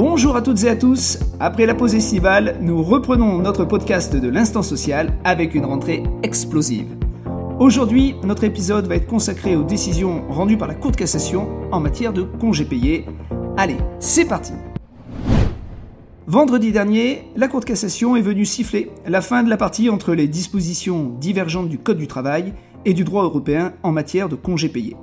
Bonjour à toutes et à tous. Après la pause estivale, nous reprenons notre podcast de l'instant social avec une rentrée explosive. Aujourd'hui, notre épisode va être consacré aux décisions rendues par la Cour de cassation en matière de congés payés. Allez, c'est parti. Vendredi dernier, la Cour de cassation est venue siffler la fin de la partie entre les dispositions divergentes du Code du travail et du droit européen en matière de congés payés.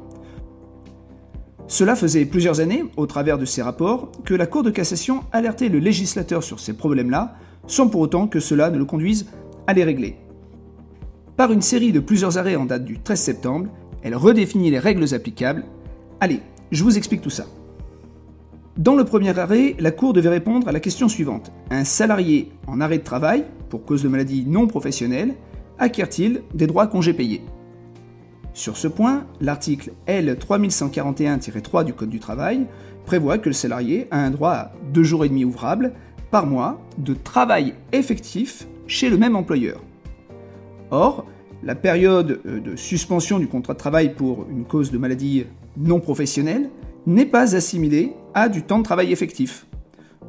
Cela faisait plusieurs années, au travers de ces rapports, que la Cour de cassation alertait le législateur sur ces problèmes-là, sans pour autant que cela ne le conduise à les régler. Par une série de plusieurs arrêts en date du 13 septembre, elle redéfinit les règles applicables. Allez, je vous explique tout ça. Dans le premier arrêt, la Cour devait répondre à la question suivante. Un salarié en arrêt de travail, pour cause de maladie non professionnelle, acquiert-il des droits congés payés? Sur ce point, l'article L 3141-3 du Code du travail prévoit que le salarié a un droit à deux jours et demi ouvrables par mois de travail effectif chez le même employeur. Or, la période euh, de suspension du contrat de travail pour une cause de maladie non professionnelle n'est pas assimilée à du temps de travail effectif.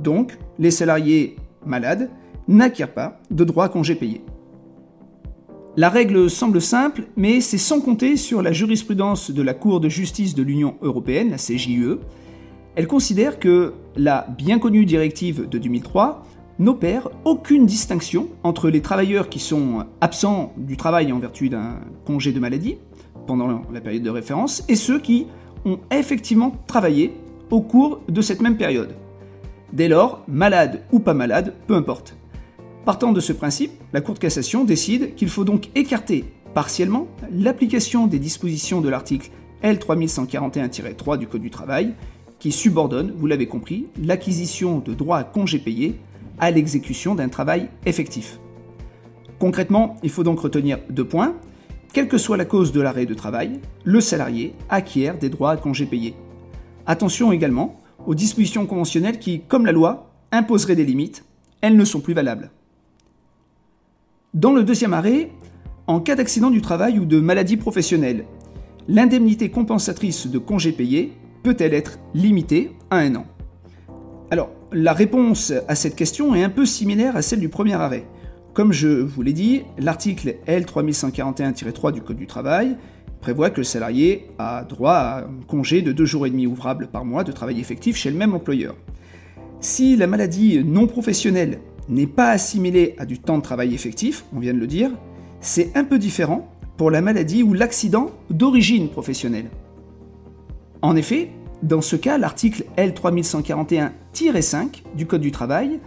Donc, les salariés malades n'acquièrent pas de droit congé payé. La règle semble simple, mais c'est sans compter sur la jurisprudence de la Cour de justice de l'Union européenne, la CJUE. Elle considère que la bien connue directive de 2003 n'opère aucune distinction entre les travailleurs qui sont absents du travail en vertu d'un congé de maladie pendant la période de référence et ceux qui ont effectivement travaillé au cours de cette même période. Dès lors, malade ou pas malade, peu importe. Partant de ce principe, la Cour de cassation décide qu'il faut donc écarter partiellement l'application des dispositions de l'article L3141-3 du Code du travail, qui subordonne, vous l'avez compris, l'acquisition de droits à congés payés à l'exécution d'un travail effectif. Concrètement, il faut donc retenir deux points. Quelle que soit la cause de l'arrêt de travail, le salarié acquiert des droits à congés payés. Attention également aux dispositions conventionnelles qui, comme la loi, imposeraient des limites, elles ne sont plus valables. Dans le deuxième arrêt, en cas d'accident du travail ou de maladie professionnelle, l'indemnité compensatrice de congés payés peut-elle être limitée à un an? Alors, la réponse à cette question est un peu similaire à celle du premier arrêt. Comme je vous l'ai dit, l'article L3141-3 du Code du travail prévoit que le salarié a droit à un congé de deux jours et demi ouvrables par mois de travail effectif chez le même employeur. Si la maladie non professionnelle n'est pas assimilé à du temps de travail effectif, on vient de le dire, c'est un peu différent pour la maladie ou l'accident d'origine professionnelle. En effet, dans ce cas, l'article L3141-5 du Code du travail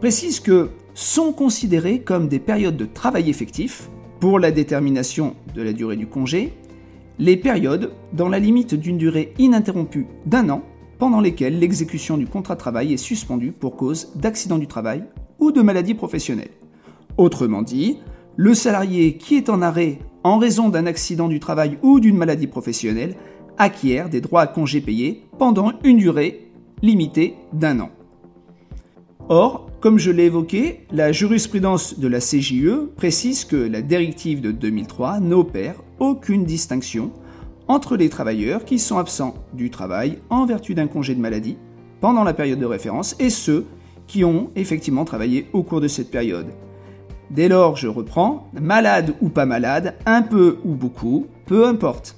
précise que sont considérées comme des périodes de travail effectif, pour la détermination de la durée du congé, les périodes dans la limite d'une durée ininterrompue d'un an pendant lesquelles l'exécution du contrat de travail est suspendue pour cause d'accident du travail ou de maladie professionnelle. Autrement dit, le salarié qui est en arrêt en raison d'un accident du travail ou d'une maladie professionnelle acquiert des droits à congés payés pendant une durée limitée d'un an. Or, comme je l'ai évoqué, la jurisprudence de la CJE précise que la directive de 2003 n'opère aucune distinction entre les travailleurs qui sont absents du travail en vertu d'un congé de maladie pendant la période de référence et ceux qui ont effectivement travaillé au cours de cette période. Dès lors, je reprends, malade ou pas malade, un peu ou beaucoup, peu importe.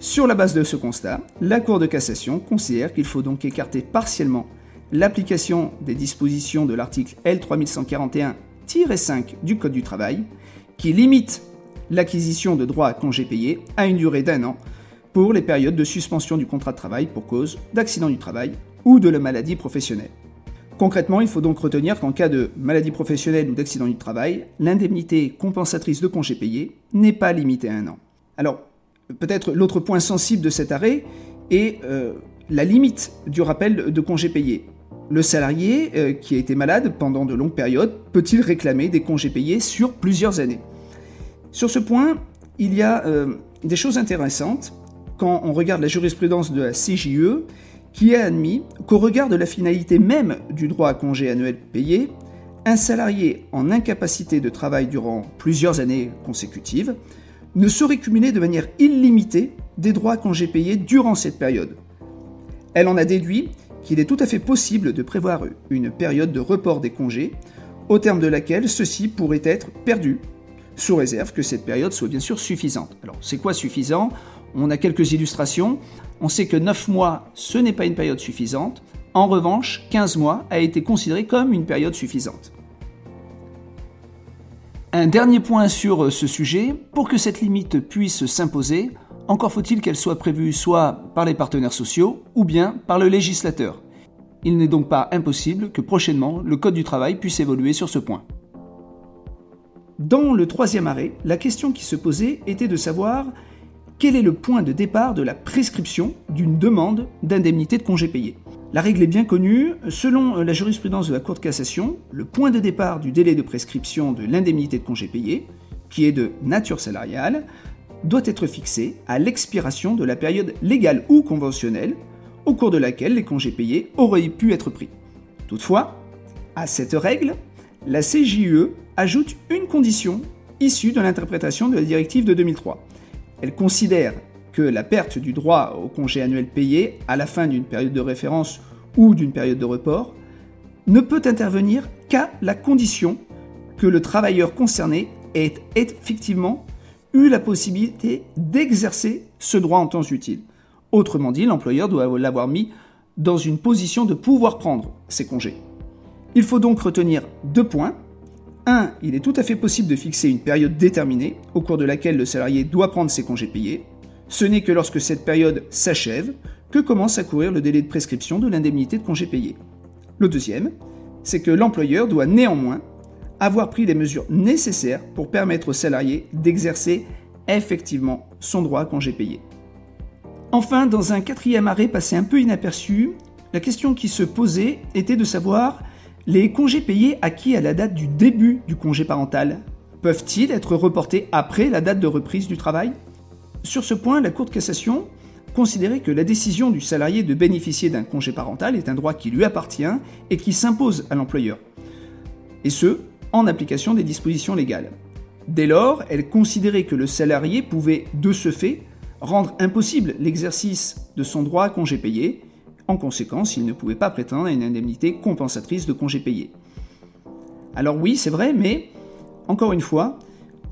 Sur la base de ce constat, la Cour de cassation considère qu'il faut donc écarter partiellement l'application des dispositions de l'article L3141-5 du Code du travail, qui limite l'acquisition de droits à congés payés à une durée d'un an pour les périodes de suspension du contrat de travail pour cause d'accident du travail ou de la maladie professionnelle. Concrètement, il faut donc retenir qu'en cas de maladie professionnelle ou d'accident du travail, l'indemnité compensatrice de congés payés n'est pas limitée à un an. Alors, peut-être l'autre point sensible de cet arrêt est euh, la limite du rappel de congés payés. Le salarié euh, qui a été malade pendant de longues périodes peut-il réclamer des congés payés sur plusieurs années? Sur ce point, il y a euh, des choses intéressantes quand on regarde la jurisprudence de la CJE, qui a admis qu'au regard de la finalité même du droit à congé annuel payé, un salarié en incapacité de travail durant plusieurs années consécutives ne saurait cumuler de manière illimitée des droits à congé payés durant cette période. Elle en a déduit qu'il est tout à fait possible de prévoir une période de report des congés, au terme de laquelle ceux-ci pourraient être perdus, sous réserve que cette période soit bien sûr suffisante. Alors c'est quoi suffisant? On a quelques illustrations. On sait que 9 mois, ce n'est pas une période suffisante. En revanche, 15 mois a été considéré comme une période suffisante. Un dernier point sur ce sujet, pour que cette limite puisse s'imposer, encore faut-il qu'elle soit prévue soit par les partenaires sociaux ou bien par le législateur. Il n'est donc pas impossible que prochainement le Code du travail puisse évoluer sur ce point. Dans le troisième arrêt, la question qui se posait était de savoir quel est le point de départ de la prescription d'une demande d'indemnité de congé payé? La règle est bien connue. Selon la jurisprudence de la Cour de cassation, le point de départ du délai de prescription de l'indemnité de congé payé, qui est de nature salariale, doit être fixé à l'expiration de la période légale ou conventionnelle au cours de laquelle les congés payés auraient pu être pris. Toutefois, à cette règle, la CJUE ajoute une condition issue de l'interprétation de la directive de 2003. Elle considère que la perte du droit au congé annuel payé à la fin d'une période de référence ou d'une période de report ne peut intervenir qu'à la condition que le travailleur concerné ait effectivement eu la possibilité d'exercer ce droit en temps utile. Autrement dit, l'employeur doit l'avoir mis dans une position de pouvoir prendre ses congés. Il faut donc retenir deux points. Un, il est tout à fait possible de fixer une période déterminée au cours de laquelle le salarié doit prendre ses congés payés. Ce n'est que lorsque cette période s'achève que commence à courir le délai de prescription de l'indemnité de congé payé. Le deuxième, c'est que l'employeur doit néanmoins avoir pris les mesures nécessaires pour permettre au salarié d'exercer effectivement son droit à congé payé. Enfin, dans un quatrième arrêt passé un peu inaperçu, la question qui se posait était de savoir les congés payés acquis à la date du début du congé parental peuvent-ils être reportés après la date de reprise du travail? Sur ce point, la Cour de cassation considérait que la décision du salarié de bénéficier d'un congé parental est un droit qui lui appartient et qui s'impose à l'employeur. Et ce, en application des dispositions légales. Dès lors, elle considérait que le salarié pouvait, de ce fait, rendre impossible l'exercice de son droit à congé payé. En conséquence, il ne pouvait pas prétendre à une indemnité compensatrice de congé payé. Alors oui, c'est vrai, mais encore une fois,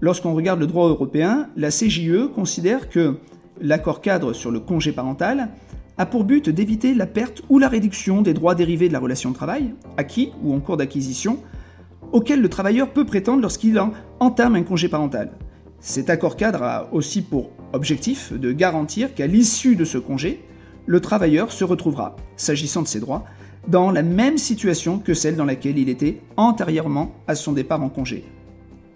Lorsqu'on regarde le droit européen, la CJE considère que l'accord cadre sur le congé parental a pour but d'éviter la perte ou la réduction des droits dérivés de la relation de travail, acquis ou en cours d'acquisition, auxquels le travailleur peut prétendre lorsqu'il entame un congé parental. Cet accord cadre a aussi pour objectif de garantir qu'à l'issue de ce congé, le travailleur se retrouvera, s'agissant de ses droits, dans la même situation que celle dans laquelle il était antérieurement à son départ en congé.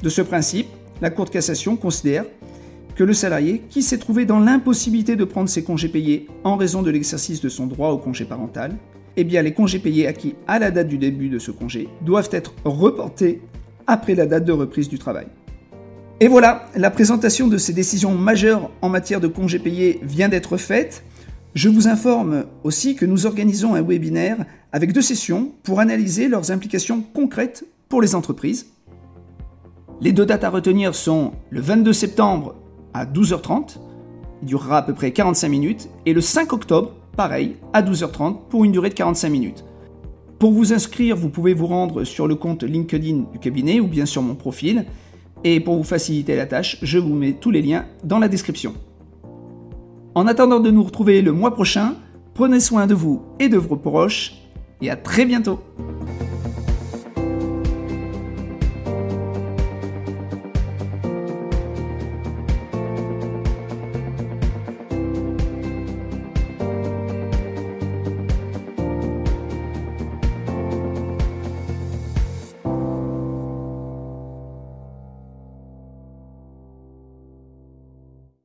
De ce principe, la Cour de cassation considère que le salarié qui s'est trouvé dans l'impossibilité de prendre ses congés payés en raison de l'exercice de son droit au congé parental, eh bien les congés payés acquis à la date du début de ce congé doivent être reportés après la date de reprise du travail. Et voilà, la présentation de ces décisions majeures en matière de congés payés vient d'être faite. Je vous informe aussi que nous organisons un webinaire avec deux sessions pour analyser leurs implications concrètes pour les entreprises. Les deux dates à retenir sont le 22 septembre à 12h30, il durera à peu près 45 minutes, et le 5 octobre, pareil, à 12h30 pour une durée de 45 minutes. Pour vous inscrire, vous pouvez vous rendre sur le compte LinkedIn du cabinet ou bien sur mon profil. Et pour vous faciliter la tâche, je vous mets tous les liens dans la description. En attendant de nous retrouver le mois prochain, prenez soin de vous et de vos proches et à très bientôt